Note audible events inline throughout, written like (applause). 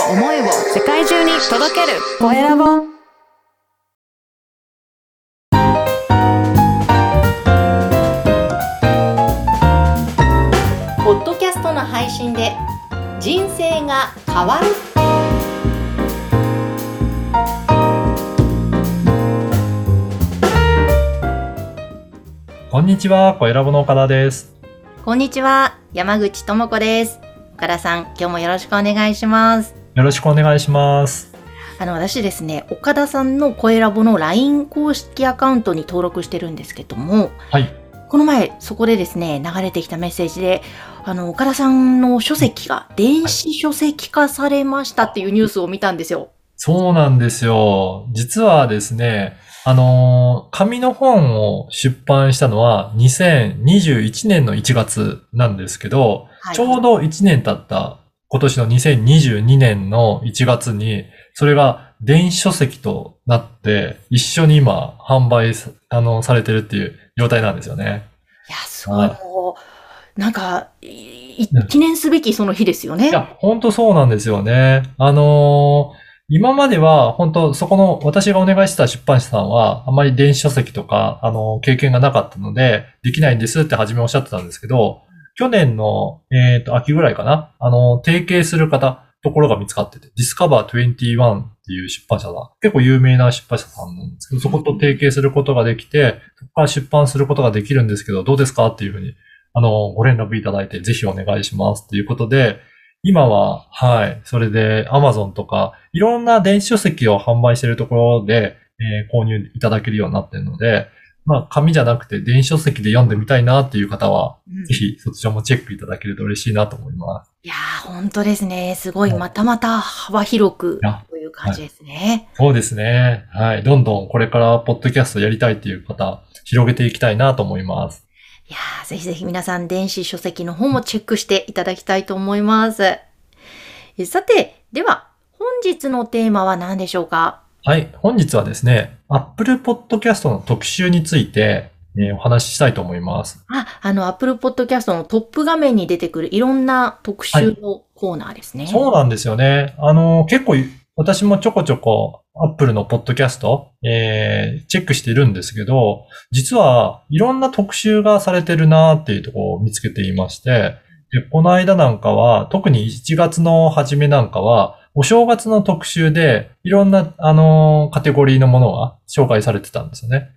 を思いを世界中に届ける。コエラボポッドキャストの配信で人生が変わる。こんにちは、小ラボの岡田です。こんにちは山口智子です。岡田さん今日もよろしくお願いしますよろしくお願いします。あの私ですね岡田さんの声ラボの LINE 公式アカウントに登録してるんですけどもはい。この前そこでですね流れてきたメッセージであの岡田さんの書籍が電子書籍化されましたっていうニュースを見たんですよそうなんですよ。実はですね、あのー紙の本を出版したのは2021年の1月なんですけど、はいちょうど1年経った今年の2022年の1月に、それが電子書籍となって、一緒に今販売さあのされてるっていう状態なんですよね。いやすごいなんか記念すべきその日ですよねいや、本当そうなんですよね。あのー今までは本当そこの私がお願いしてた出版社さんはあまり電子書籍とか、あのー経験がなかったので、できないんですって初めおっしゃってたんですけど、去年の、えっ、と、秋ぐらいかなあの提携する方、ところが見つかってて、Discover21 っていう出版社だ。結構有名な出版社さんなんですけど、そこと提携することができて、そこから出版することができるんですけど、どうですかっていうふうに、あの、ご連絡いただいて、ぜひお願いしますっていうことで、今は、はい、それで Amazon とか、いろんな電子書籍を販売しているところで、えー購入いただけるようになっているので、まあ、紙じゃなくて電子書籍で読んでみたいなっていう方は、うんぜひそちらもチェックいただけると嬉しいなと思います。いやー本当ですねすごいはいまたまた幅広くという感じですね、そうですね。はい。どんどんこれからポッドキャストやりたいっていう方、広げていきたいなと思います。いやーぜひぜひ皆さん電子書籍の方もチェックしていただきたいと思います。えさて、では、本日のテーマは何でしょうか？はい。本日はですね、Apple Podcast の特集について、えーお話ししたいと思います。あ、あの、Apple Podcast のトップ画面に出てくるいろんな特集のコーナーですね。そうなんですよね。あの、結構、私もちょこちょこ Apple のポッドキャスト、えーチェックしているんですけど、実はいろんな特集がされてるなっていうところを見つけていまして、でこの間なんかは、特に1月の初めなんかは、お正月の特集で、いろんな、あの、カテゴリーのものが紹介されてたんですよね。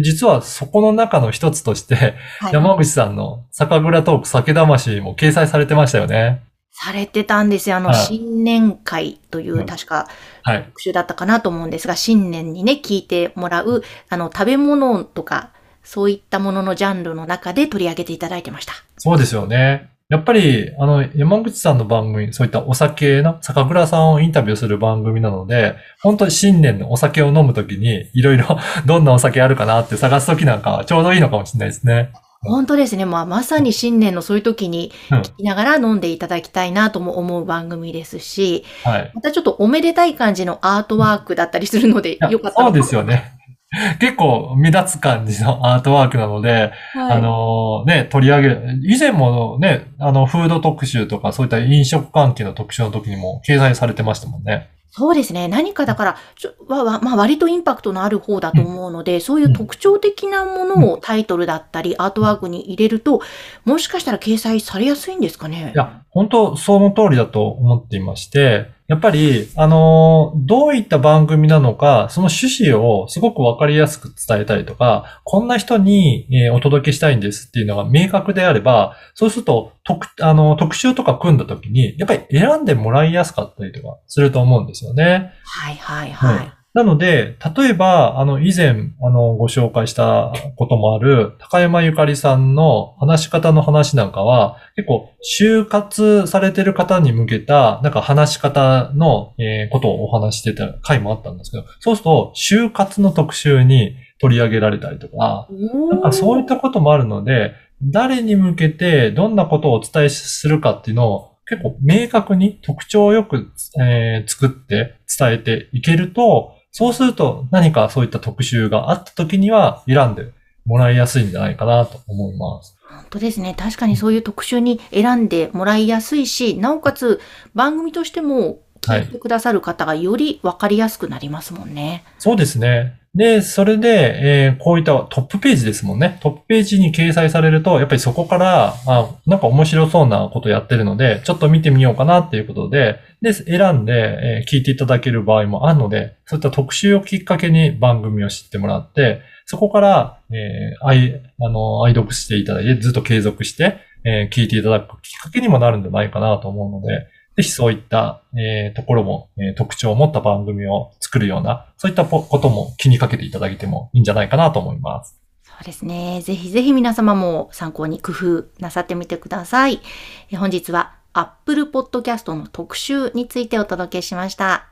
実はそこの中の一つとして、はい山口さんの酒蔵トーク酒魂も掲載されてましたよね。されてたんですよ。あの、はい新年会という、うん確かはい。特集だったかなと思うんですが、新年にね、聞いてもらう、あの、食べ物とか、そういったもののジャンルの中で取り上げていただいてました。そうですよね。やっぱり、あの、山口さんの番組、そういったお酒の、酒蔵さんをインタビューする番組なので、本当に新年のお酒を飲むときに、いろいろ (laughs) どんなお酒あるかなって探すときなんかはちょうどいいのかもしれないですね。本当ですね。まあ、まさに新年のそういう時にうん聞きながら飲んでいただきたいなとも思う番組ですし、はい。またちょっとおめでたい感じのアートワークだったりするのでよかったそうですよね。(laughs) 結構目立つ感じのアートワークなので、はいあのね、取り上げる、以前もね、あの、フード特集とか、そういった飲食関係の特集の時にも掲載されてましたもんね。そうですね。何かだから、ちょまあ、割とインパクトのある方だと思うので、そういう特徴的なものをタイトルだったり、アートワークに入れると、もしかしたら掲載されやすいんですかね？いや、本当その通りだと思っていまして、やっぱり、あのーどういった番組なのか、その趣旨をすごくわかりやすく伝えたりとか、こんな人に、えーお届けしたいんですっていうのが明確であれば、そうすると、特、あの、特集とか組んだ時に、やっぱり選んでもらいやすかったりとかすると思うんですよね。はいはいはい。はいなので、例えば、あの、以前、あの、ご紹介したこともある、高山ゆかりさんの話し方の話なんかは、結構、就活されてる方に向けた、なんか話し方の、えーことをお話ししてた回もあったんですけど、そうすると、就活の特集に取り上げられたりとか、なんかそういったこともあるので、誰に向けてどんなことをお伝えするかっていうのを結構明確に特徴をよく、えー作って伝えていけると、そうすると何かそういった特集があった時には選んでもらいやすいんじゃないかなと思います。本当ですね。確かにそういう特集に選んでもらいやすいし、なおかつ番組としても聞いてくださる方がより分かりやすくなりますもんね。そうですね。で、それで、えーこういったトップページですもんね。トップページに掲載されると、やっぱりそこから、あ、なんか面白そうなことやってるので、ちょっと見てみようかなっていうことで、で、選んで、えー聞いていただける場合もあるので、そういった特集をきっかけに番組を知ってもらって、そこから、えー愛、あの、愛読していただいて、ずっと継続して、えー聞いていただくきっかけにもなるんじゃないかなと思うので、ぜひそういった、えーところも、えー特徴を持った番組を作るような、そういったことも気にかけていただけてもいいんじゃないかなと思います。そうですね。ぜひぜひ皆様も参考に工夫なさってみてください。え本日は Apple Podcast の特集についてお届けしました。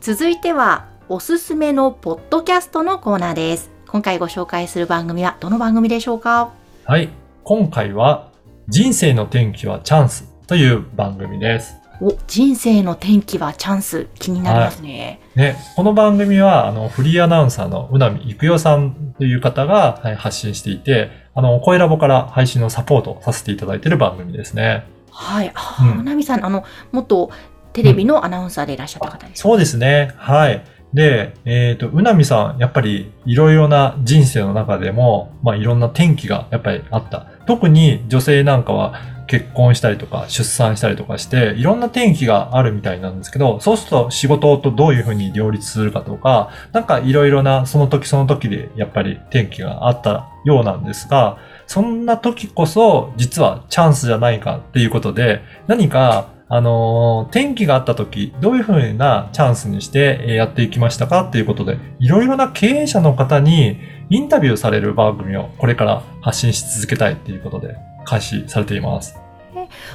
続いてはおすすめのポッドキャストのコーナーです。今回ご紹介する番組はどの番組でしょうか？はい。今回は、人生の転機はチャンスという番組です。お、人生の転機はチャンス気になりますね。ね、この番組は、あの、フリーアナウンサーのうなみいくよさんという方がはい発信していて、あの、声ラボから配信のサポートさせていただいている番組ですね。はい。あうんー、うなみさん、あの、元テレビのアナウンサーでいらっしゃった方です。そうですね。はい。で、えっ、と、うなみさん、やっぱりいろいろな人生の中でも、まあいろんな転機がやっぱりあった。特に女性なんかは結婚したりとか出産したりとかして、いろんな転機があるみたいなんですけど、そうすると仕事とどういうふうに両立するかとか、なんかいろいろなその時その時でやっぱり転機があったようなんですが、そんな時こそ実はチャンスじゃないかっていうことで、何かあのー転機があった時、どういうふうなチャンスにしてえーやっていきましたかっていうことで、いろいろな経営者の方にインタビューされる番組をこれから発信し続けたいっていうことで開始されています。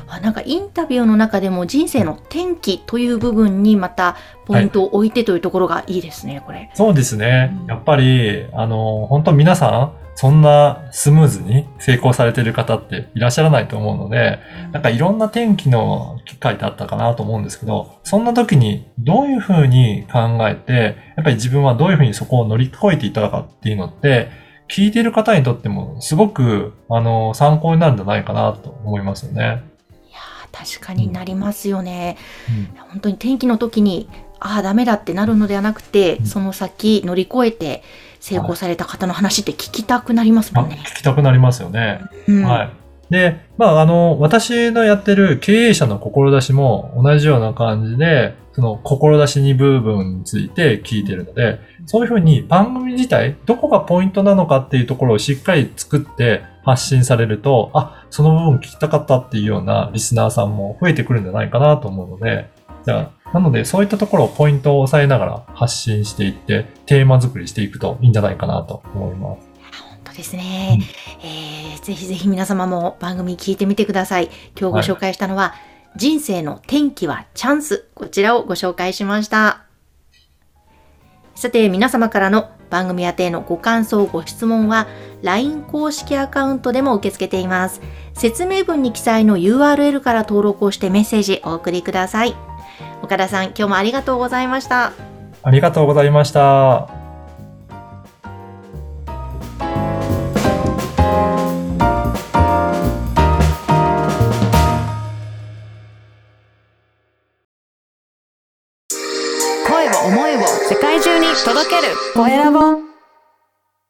あなんかインタビューの中でも人生の転機という部分にまたポイントを置いてというところがいいですね、これ。そうですねうん。やっぱり、あの、本当皆さん、そんなスムーズに成功されてる方っていらっしゃらないと思うので、なんかいろんな転機の機会ってあったかなと思うんですけど、そんな時にどういうふうに考えて、やっぱり自分はどういうふうにそこを乗り越えていったかっていうのって、聞いてる方にとってもすごく、あの、参考になるんじゃないかなと思いますよね。いやー確かになりますよね。うん本当に転機の時に、ああ、ダメだってなるのではなくて、うんその先乗り越えて成功された方の話って聞きたくなりますあもんね。聞きたくなりますよね。うんはい。で、まあ、あの、私のやってる経営者の志も同じような感じで、その志に部分について聞いてるので、そういうふうに番組自体、どこがポイントなのかっていうところをしっかり作って発信されると、あ、その部分聞きたかったっていうようなリスナーさんも増えてくるんじゃないかなと思うので、じゃあ、なのでそういったところをポイントを押さえながら発信していって、テーマ作りしていくといいんじゃないかなと思います。本当ですね、えーぜひぜひ皆様も番組聞いてみてください。今日ご紹介したのは、人生の転機はチャンス。こちらをご紹介しました。さて、皆様からの番組宛てのご感想、ご質問は、LINE 公式アカウントでも受け付けています。説明文に記載の URL から登録をしてメッセージお送りください。岡田さん、今日もありがとうございました。ありがとうございました。声を思いを世界中に届けるコエラボ